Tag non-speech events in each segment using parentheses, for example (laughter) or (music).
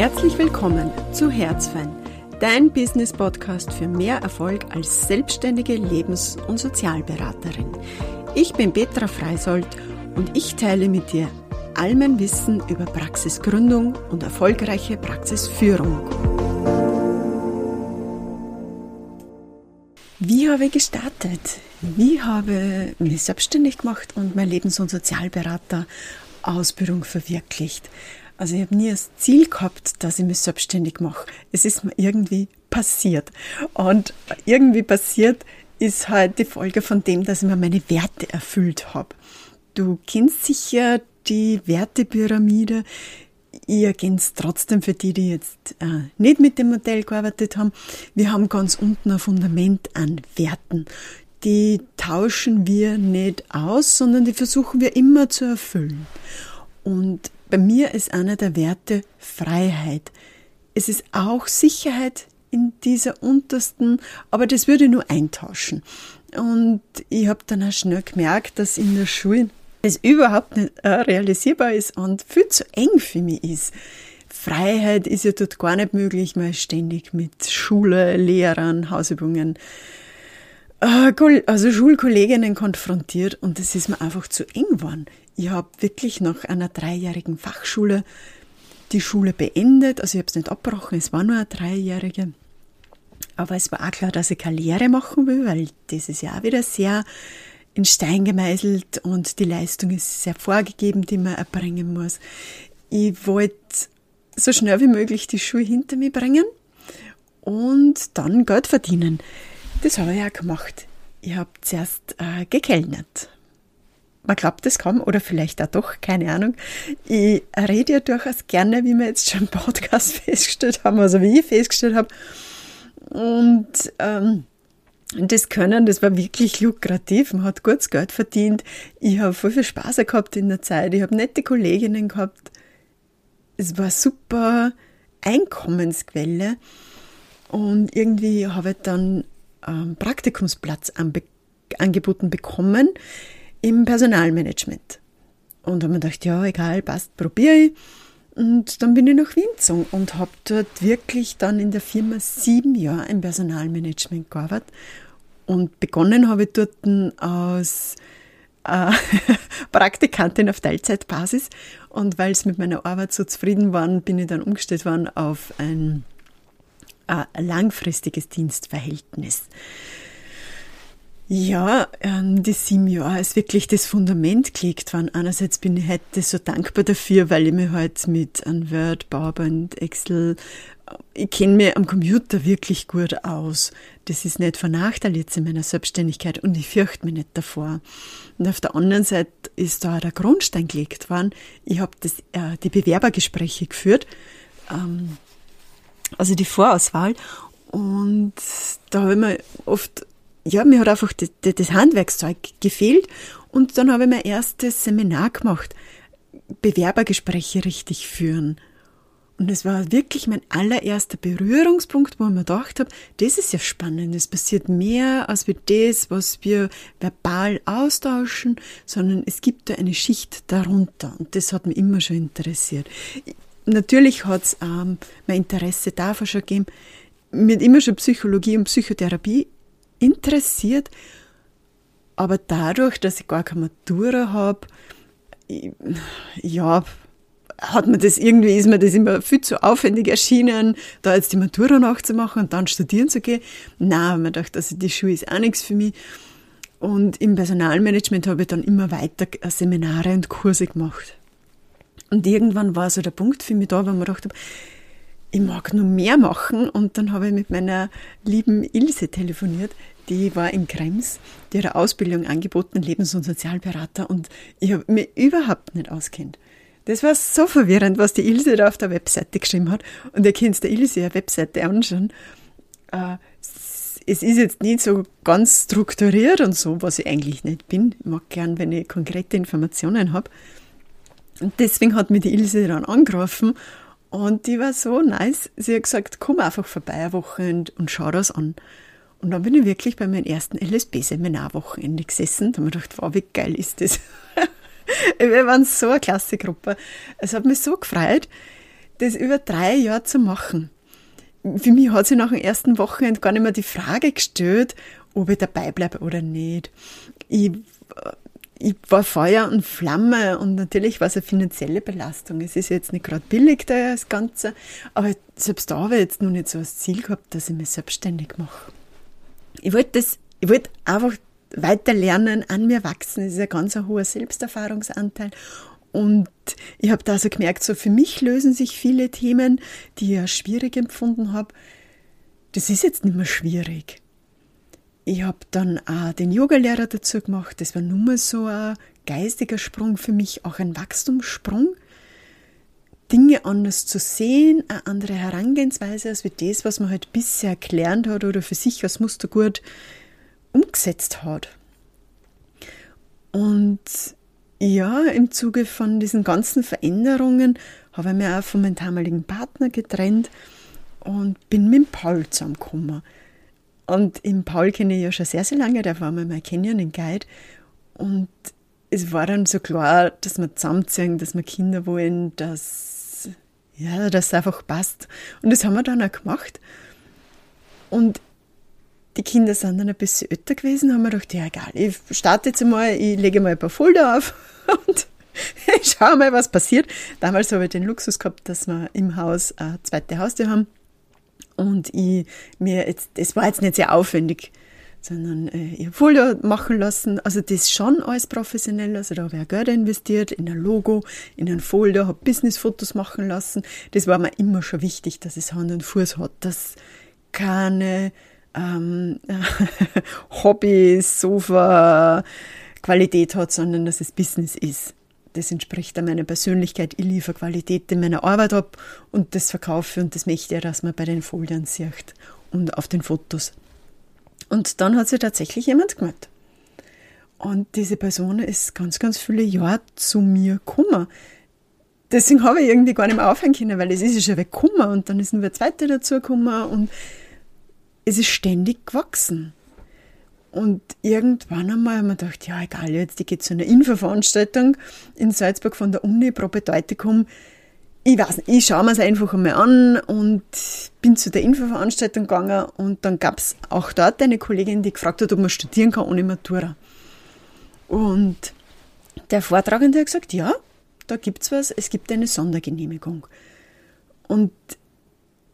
Herzlich willkommen zu Herzfein, dein Business-Podcast für mehr Erfolg als selbstständige Lebens- und Sozialberaterin. Ich bin Petra Freisold und ich teile mit dir all mein Wissen über Praxisgründung und erfolgreiche Praxisführung. Wie habe ich gestartet? Wie habe ich mich selbstständig gemacht und meine Lebens- und Sozialberater Ausbildung verwirklicht? Also ich habe nie das Ziel gehabt, dass ich mich selbstständig mache. Es ist mir irgendwie passiert. Und irgendwie passiert ist halt die Folge von dem, dass ich mir meine Werte erfüllt habe. Du kennst sicher die Wertepyramide. Ich erkenne es trotzdem für die, die jetzt äh, nicht mit dem Modell gearbeitet haben. Wir haben ganz unten ein Fundament an Werten. Die tauschen wir nicht aus, sondern die versuchen wir immer zu erfüllen. Und bei mir ist einer der Werte Freiheit. Es ist auch Sicherheit in dieser untersten, aber das würde ich nur eintauschen. Und ich habe dann auch schnell gemerkt, dass in der Schule das überhaupt nicht äh, realisierbar ist und viel zu eng für mich ist. Freiheit ist ja dort gar nicht möglich, ist ständig mit Schule, Lehrern, Hausübungen, äh, also Schulkolleginnen konfrontiert und das ist mir einfach zu eng geworden. Ich habe wirklich nach einer dreijährigen Fachschule die Schule beendet. Also ich habe es nicht abgebrochen, es war nur eine dreijährige. Aber es war auch klar, dass ich keine Lehre machen will, weil das ist ja auch wieder sehr in Stein gemeißelt und die Leistung ist sehr vorgegeben, die man erbringen muss. Ich wollte so schnell wie möglich die Schule hinter mir bringen und dann Geld verdienen. Das habe ich auch gemacht. Ich habe zuerst äh, gekellnert man glaubt es kaum oder vielleicht auch doch, keine Ahnung. Ich rede ja durchaus gerne, wie wir jetzt schon im Podcast (laughs) festgestellt haben, also wie ich festgestellt habe. Und ähm, das Können, das war wirklich lukrativ. Man hat gutes Geld verdient. Ich habe voll viel Spaß gehabt in der Zeit. Ich habe nette Kolleginnen gehabt. Es war super Einkommensquelle. Und irgendwie habe ich dann einen Praktikumsplatz angeboten bekommen im Personalmanagement. Und habe mir gedacht, ja, egal, passt, probiere ich. Und dann bin ich nach Wien gezogen und habe dort wirklich dann in der Firma sieben Jahre im Personalmanagement gearbeitet. Und begonnen habe ich dort als äh, (laughs) Praktikantin auf Teilzeitbasis. Und weil es mit meiner Arbeit so zufrieden waren, bin ich dann umgestellt worden auf ein, äh, langfristiges Dienstverhältnis. Ja, ähm, die sieben Jahre ist wirklich das Fundament gelegt worden. Einerseits bin ich heute so dankbar dafür, weil ich mich halt mit einem Word, PowerPoint, Excel, ich kenne mich am Computer wirklich gut aus. Das ist nicht von Nachteil jetzt in meiner Selbstständigkeit und ich fürchte mich nicht davor. Und auf der anderen Seite ist da der Grundstein gelegt worden. Ich habe äh, die Bewerbergespräche geführt, ähm, also die Vorauswahl. Und da habe ich mir oft ja, mir hat einfach das, Handwerkszeug gefehlt und dann habe ich mein erstes Seminar gemacht, Bewerbergespräche richtig führen. Und es war wirklich mein allererster Berührungspunkt, wo ich mir gedacht habe, das ist ja spannend. Es passiert mehr als wie das, was wir verbal austauschen, sondern es gibt da eine Schicht darunter. Und das hat mich immer schon interessiert. Natürlich hat es ähm, mein Interesse davon schon gegeben. Mir hat immer schon Psychologie und Psychotherapie interessiert, aber dadurch, dass ich gar keine Matura habe, ja, hat mir das irgendwie, ist mir das immer viel zu aufwendig erschienen, da jetzt die Matura nachzumachen und dann studieren zu gehen. Nein, man dachte, also die Schule ist auch nichts für mich. Und im Personalmanagement habe ich dann immer weiter Seminare und Kurse gemacht. Und irgendwann war so der Punkt für mich da, wo man dachte, ich mag nur mehr machen. Und dann habe ich mit meiner lieben Ilse telefoniert. Die war in Krems, die hat eine Ausbildung angeboten, Lebens- und Sozialberater. Und ich habe mich überhaupt nicht auskennt. Das war so verwirrend, was die Ilse da auf der Webseite geschrieben hat. Und ihr könnt der Ilse eine Webseite anschauen. Äh, es ist jetzt nicht so ganz strukturiert und so, was ich eigentlich nicht bin. Ich mag gern, wenn ich konkrete Informationen habe. Und deswegen hat mir die Ilse dann angerufen und die war so nice. Sie hat gesagt, komm einfach vorbei eine Woche und, und schau das an. Und dann bin ich wirklich bei meinem ersten LSB-Seminarwochenende gesessen. Da habe ich gedacht, wow, wie geil ist das? (laughs) Wir waren so eine klasse Gruppe. Es hat mich so gefreut. das über drei Jahre zu machen. Für mich hat sich nach dem ersten Wochenende gar nicht mehr die Frage gestellt, ob ich dabei bleibe oder nicht. Ich, ich war Feuer und Flamme und natürlich war es eine finanzielle Belastung. Es ist jetzt nicht gerade billig, das Ganze, aber selbst da habe ich jetzt noch nicht so das Ziel gehabt, dass ich mich selbstständig mache. Ich wollte das, einfach weiter lernen, an mir wachsen. Das ist ein ganz hoher Selbsterfahrungsanteil. Und ich habe da so gemerkt, so für mich lösen sich viele Themen, die ich ja schwierig empfunden habe. Das ist jetzt nicht mehr schwierig. Ich habe dann auch den Yogalehrer dazu gemacht. Das war nur mal so ein geistiger Sprung für mich, auch ein Wachstumssprung. Dinge anders zu sehen, eine andere Herangehensweise als wie das, was man halt bisher gelernt hat oder für sich als Muster gut umgesetzt hat. Und ja, im Zuge von diesen ganzen Veränderungen habe ich mich auch von meinem damaligen Partner getrennt und bin mit Paul zusammengekommen. Und im Paul kenne ich ja schon sehr, sehr lange, der war mal mein Canyon Guide. Und es war dann so klar, dass wir zusammenziehen, dass wir Kinder wollen, dass, ja, dass es einfach passt. Und das haben wir dann auch gemacht. Und die Kinder sind dann ein bisschen älter gewesen, haben wir gedacht, ja egal, ich starte jetzt einmal, ich lege mal ein paar Folder auf (laughs) und (laughs) schaue mal, was passiert. Damals habe ich den Luxus gehabt, dass wir im Haus eine zweite Haustür haben und ich mir jetzt, das war jetzt nicht sehr aufwendig, sondern äh, ich habe Folder machen lassen. Also das schon alles professionell. Also da habe ich auch Geld investiert in ein Logo, in ein Folder, habe Businessfotos machen lassen. Das war mir immer schon wichtig, dass es Hand und Fuß hat, dass keine ähm, (laughs) Hobby, Sofa, Qualität hat, sondern dass es Business ist das entspricht dann meiner Persönlichkeit. Ich liefere Qualität in meiner Arbeit ab und das verkaufe und das möchte ich, dass man bei den Foldern sieht und auf den Fotos. Und dann hat sich tatsächlich jemand gemeldet. Und diese Person ist ganz, ganz viele Jahre zu mir gekommen. Deswegen habe ich irgendwie gar nicht mehr aufhören können, weil es ist ja schon weggekommen und dann ist nur eine zweite dazugekommen und es ist ständig gewachsen. Und irgendwann einmal haben wir gedacht, ja egal, jetzt ich gehe zu einer Infoveranstaltung in Salzburg von der Uni Propedeutikum. Ich weiß nicht, ich schaue mir es einfach einmal an und bin zu der Infoveranstaltung gegangen und dann gab es auch dort eine Kollegin, die gefragt hat, ob man studieren kann ohne Matura. Und der Vortragende hat gesagt, ja, da gibt es was, es gibt eine Sondergenehmigung. Und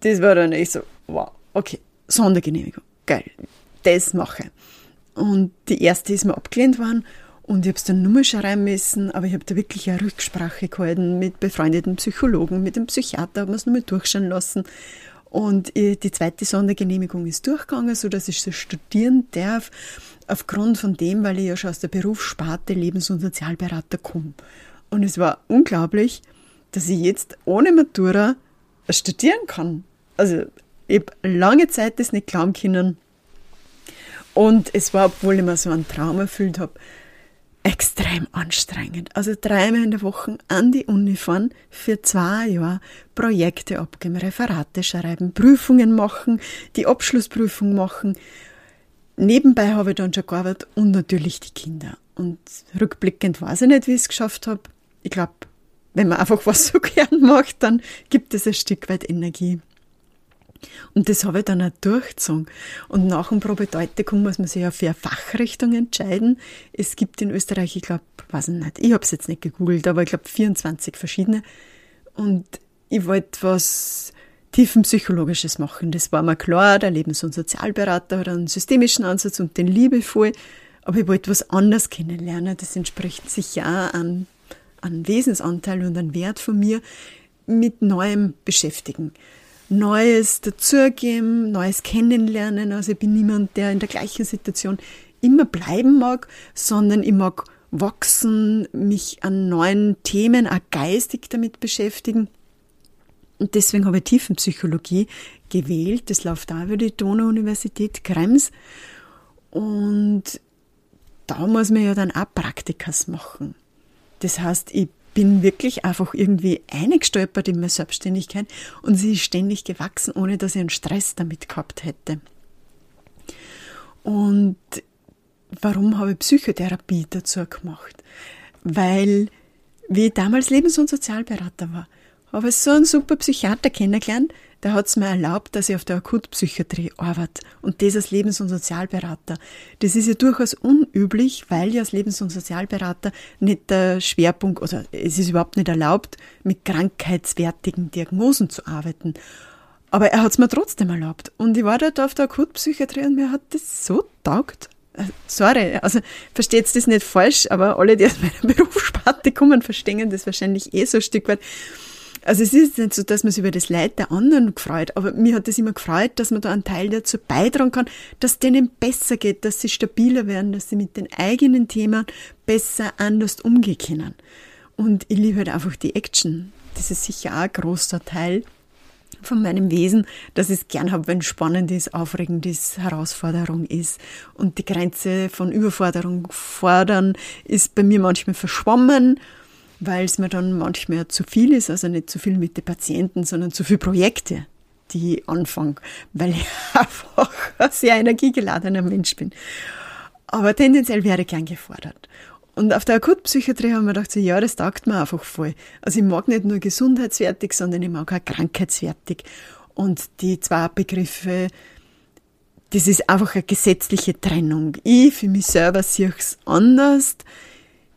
das war dann echt so, wow, okay, Sondergenehmigung, geil, das mache ich. Und die erste ist mir abgelehnt worden und ich habe es dann nur mal schreiben müssen, aber ich habe da wirklich eine Rücksprache gehalten mit befreundeten Psychologen, mit dem Psychiater, habe mir es nur mal durchschauen lassen. Und die zweite Sondergenehmigung ist durchgegangen, so dass ich so studieren darf, aufgrund von dem, weil ich ja schon aus der Berufssparte Lebens- und Sozialberater komme. Und es war unglaublich, dass ich jetzt ohne Matura studieren kann. Also ich habe lange Zeit das nicht glauben können, und es war, obwohl ich mir so einen Traum erfüllt habe, extrem anstrengend. Also dreimal in der Woche an die Uni fahren, für zwei Jahre Projekte abgeben, Referate schreiben, Prüfungen machen, die Abschlussprüfung machen. Nebenbei habe ich dann schon gearbeitet und natürlich die Kinder. Und rückblickend weiß ich nicht, wie ich es geschafft habe. Ich glaube, wenn man einfach was so (laughs) gern macht, dann gibt es ein Stück weit Energie. Und das habe ich dann auch durchgezogen. Und nach dem Probedeutikum muss man sich ja für eine Fachrichtung entscheiden. Es gibt in Österreich, ich glaube, weiß ich nicht, ich habe es jetzt nicht gegoogelt, aber ich glaube 24 verschiedene. Und ich wollte was tiefenpsychologisches machen. Das war mir klar, der Lebens- und Sozialberater hat einen systemischen Ansatz und den liebevoll. Aber ich wollte was anderes kennenlernen. Das entspricht sicher auch an, an Wesensanteil und an Wert von mir mit Neuem beschäftigen. Neues dazugeben, Neues kennenlernen. Also ich bin niemand, der in der gleichen Situation immer bleiben mag, sondern ich mag wachsen, mich an neuen Themen, auch geistig damit beschäftigen. Und deswegen habe ich Tiefenpsychologie gewählt. Das läuft auch über die Donau-Universität Krems. Und da muss man ja dann auch Praktikas machen. Das heißt, ich bin wirklich einfach irgendwie eingestolpert in meine Selbstständigkeit und sie ist ständig gewachsen, ohne dass ich einen Stress damit gehabt hätte. Und warum habe ich Psychotherapie dazu gemacht? Weil, wie ich damals Lebens- und Sozialberater war, habe ich so einen super Psychiater kennengelernt, der hat es mir erlaubt, dass ich auf der Akutpsychiatrie arbeite und das als Lebens- und Sozialberater. Das ist ja durchaus unüblich, weil ja als Lebens- und Sozialberater nicht der Schwerpunkt, also es ist überhaupt nicht erlaubt, mit krankheitswertigen Diagnosen zu arbeiten. Aber er hat es mir trotzdem erlaubt. Und ich war dort auf der Akutpsychiatrie und mir hat das so taugt. Äh, sorry, also versteht das nicht falsch, aber alle, die aus meiner (laughs) Berufssparte kommen, verstehen das wahrscheinlich eh so ein Stück weit. Also es ist nicht so, dass man sich über das Leid der anderen gefreut, aber mir hat es immer gefreut, dass man da einen Teil dazu beitragen kann, dass denen besser geht, dass sie stabiler werden, dass sie mit den eigenen Themen besser anders umgehen können. Und ich liebe halt einfach die Action. Das ist sicher auch ein großer Teil von meinem Wesen, dass ich es gern habe, wenn spannend ist, aufregend ist, Herausforderung ist. Und die Grenze von Überforderung fordern ist bei mir manchmal verschwommen weil es mir dann manchmal zu viel ist, also nicht zu viel mit den Patienten, sondern zu viele Projekte, die ich anfange, weil ich (laughs) einfach ein sehr energiegeladener Mensch bin. Aber tendenziell wäre ich gern gefordert. Und auf der Akutpsychiatrie haben wir gedacht, ja, das taugt mir einfach voll. Also ich mag nicht nur gesundheitswertig, sondern ich mag auch krankheitswertig. Und die zwei Begriffe, das ist einfach eine gesetzliche Trennung. Ich für mich selber sehe es anders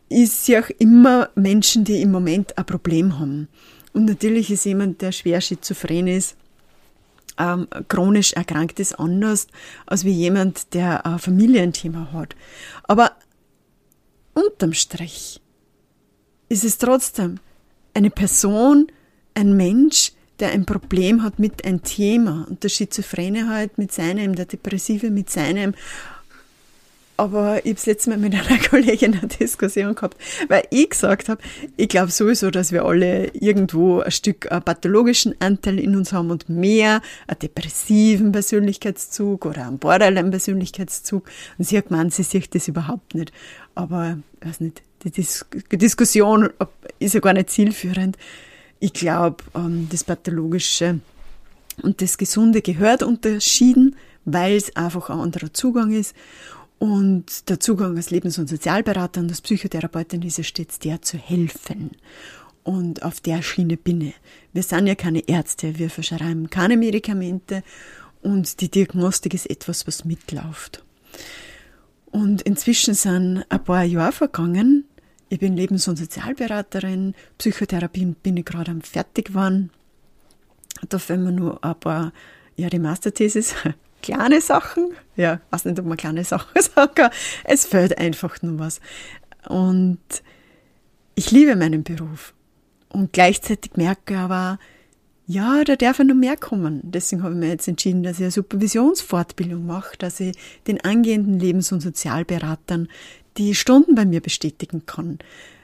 ich sehe auch immer Menschen, die im Moment ein Problem haben. Und natürlich ist jemand, der schwer schizophren ist, ähm, chronisch erkrankt ist, anders als wie jemand, der ein Familienthema hat. Aber unterm Strich ist es trotzdem eine Person, ein Mensch, der ein Problem hat mit einem Thema. Und der Schizophrene halt mit seinem, der Depressive mit seinem aber ich habe es letztes Mal mit einer (laughs) Kollegin eine Diskussion gehabt, weil ich gesagt habe, ich glaube sowieso, dass wir alle irgendwo ein Stück einen pathologischen Anteil in uns haben und mehr einen depressiven Persönlichkeitszug oder einen Borderline-Persönlichkeitszug. Und sie hat gemeint, sie sieht das überhaupt nicht. Aber, ich weiß nicht, die Dis Diskussion ist ja gar nicht zielführend. Ich glaube, ähm, das Pathologische und das Gesunde gehört unterschieden, weil es einfach ein anderer Zugang ist. Und der Zugang als Lebens- und Sozialberater und als Psychotherapeutin ist es stets der zu helfen. Und auf der Schiene bin ich. Wir sind ja keine Ärzte, wir verschreiben keine Medikamente und die Diagnostik ist etwas, was mitläuft. Und inzwischen sind ein paar Jahre vergangen. Ich bin Lebens- und Sozialberaterin, Psychotherapie bin ich gerade am fertig geworden. Da fehlen mir nur ein paar Jahre Masterthesis kleine Sachen. Ja, weiß nicht, ob man kleine Sachen (laughs) sagen kann. Es fällt einfach nur was. Und ich liebe meinen Beruf. Und gleichzeitig merke aber, ja, da darf ja noch mehr kommen. Deswegen habe ich mir jetzt entschieden, dass ich eine Supervisionsfortbildung mache, dass ich den angehenden Lebens- und Sozialberatern die Stunden bei mir bestätigen kann.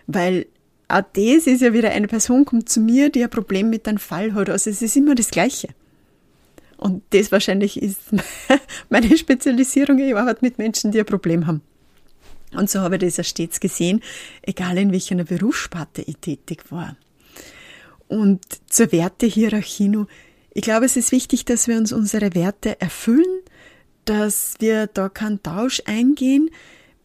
Weil auch das ist ja wieder eine Person kommt zu mir, die ein Problem mit einem Fall hat. Also es ist immer das Gleiche. Und das wahrscheinlich ist (laughs) meine Spezialisierung. Ich arbeite mit Menschen, die ein Problem haben. Und so habe ich das ja stets gesehen, egal in welcher Berufssparte ich tätig war. Und zur Wertehierarchie nur. Ich glaube, es ist wichtig, dass wir uns unsere Werte erfüllen, dass wir da keinen Tausch eingehen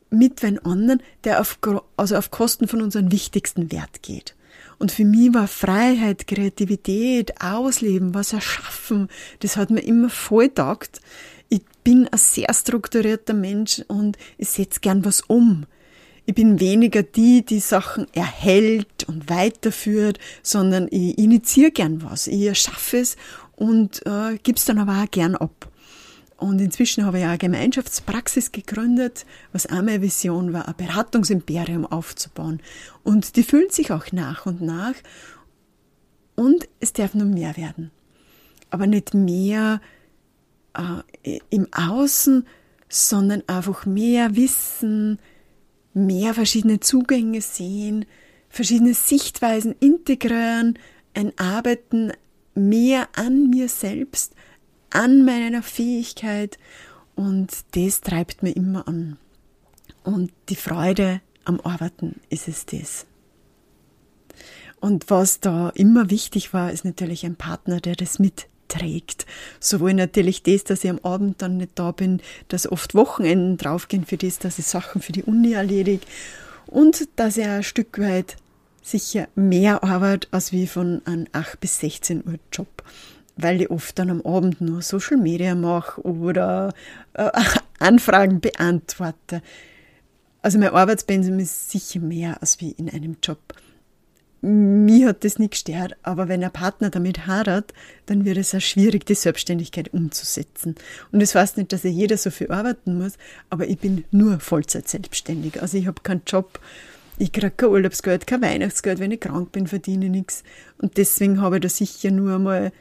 mit einem anderen, der auf, also auf Kosten von unserem wichtigsten Wert geht. Und für mich war Freiheit, Kreativität, Ausleben, was erschaffen, das hat mir immer voll taugt. Ich bin ein sehr strukturierter Mensch und ich setze gern was um. Ich bin weniger die, die Sachen erhält und weiterführt, sondern ich initiiere gern was. Ich erschaffe es und äh, gebe es dann aber auch gern ab. Und inzwischen habe ich auch eine Gemeinschaftspraxis gegründet, was auch meine Vision war, ein Beratungsimperium aufzubauen. Und die füllt sich auch nach und nach. Und es darf nur mehr werden. Aber nicht mehr äh, im Außen, sondern einfach mehr Wissen, mehr verschiedene Zugänge sehen, verschiedene Sichtweisen integrieren, ein Arbeiten mehr an mir selbst, an meiner Fähigkeit und das treibt mir immer an. Und die Freude am Arbeiten ist es das. Und was da immer wichtig war, ist natürlich ein Partner, der das mitträgt. Sowohl natürlich das, dass ich am Abend dann nicht da bin, dass oft Wochenenden draufgehen für das, dass ich Sachen für die Uni erledige und dass ich ein Stück weit sicher mehr Arbeit als wie von einem 8 bis 16 Uhr Job, weil ich oft dann am Abend nur Social Media mache oder äh, (laughs) Anfragen beantworte. Also mein Arbeitspensum ist sicher mehr als wie in einem Job. Mir hat das nicht gestört, aber wenn ein Partner damit hadert, dann wird es auch schwierig, die Selbstständigkeit umzusetzen. Und das heißt nicht, dass ja jeder so viel arbeiten muss, aber ich bin nur Vollzeit selbstständig. Also ich habe keinen Job, ich kriege kein Urlaubsgeld, kein Weihnachtsgeld, wenn ich krank bin, verdiene ich nichts. Und deswegen habe ich da sicher nur einmal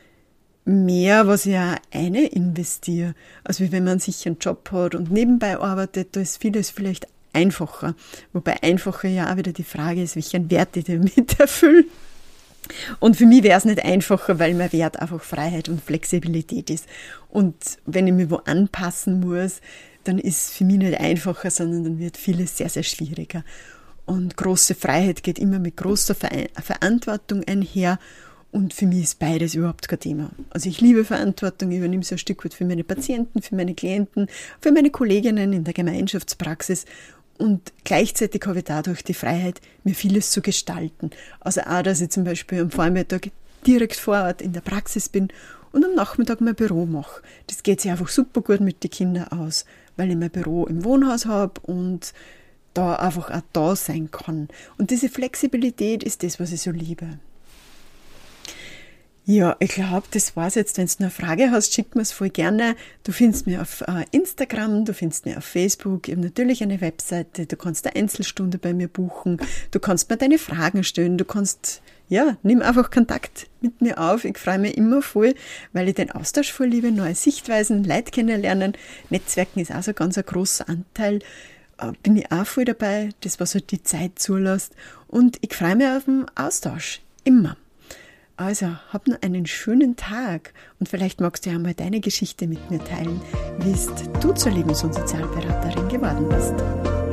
mehr, was ich auch eine investiere. Wie wenn man sicher einen Job hat und nebenbei arbeitet, da ist vieles vielleicht einfacher. Wobei einfacher ja auch wieder die Frage ist, welchen Wert ich damit (laughs) erfülle. Und für mich wäre es nicht einfacher, weil mein Wert einfach Freiheit und Flexibilität ist. Und wenn ich mich wo anpassen muss, dann ist es für mich nicht einfacher, sondern dann wird vieles sehr, sehr schwieriger. Und große Freiheit geht immer mit großer Verantwortung einher. Und für mich ist beides überhaupt kein Thema. Also ich liebe Verantwortung, ich übernehme so ein Stück weit für meine Patienten, für meine Klienten, für meine Kolleginnen in der Gemeinschaftspraxis. Und gleichzeitig habe ich dadurch die Freiheit, mir vieles zu gestalten. Also auch, dass ich zum Beispiel am Vormittag direkt vor Ort in der Praxis bin und am Nachmittag mein Büro mache. Das geht sich einfach super gut mit den Kindern aus, weil ich mein Büro im Wohnhaus habe und da einfach auch da sein kann. Und diese Flexibilität ist das, was ich so liebe. Ja, ich glaube, das war's jetzt. Wenn du eine Frage hast, schick mir es voll gerne. Du findest mich auf äh, Instagram, du findest mich auf Facebook. Ich habe natürlich eine Webseite. Du kannst eine Einzelstunde bei mir buchen. Du kannst mir deine Fragen stellen. Du kannst, ja, nimm einfach Kontakt mit mir auf. Ich freue mich immer voll, weil ich den Austausch voll liebe, neue Sichtweisen, Leute kennenlernen. Netzwerken ist auch so ganz ein großer Anteil. Äh, bin ich auch voll dabei, das was halt die Zeit zulässt. Und ich freue mich auf den Austausch. Immer. Also, hab noch einen schönen Tag und vielleicht magst du ja mal deine Geschichte mit mir teilen, wie du zur Lebens- und Sozialberaterin geworden bist.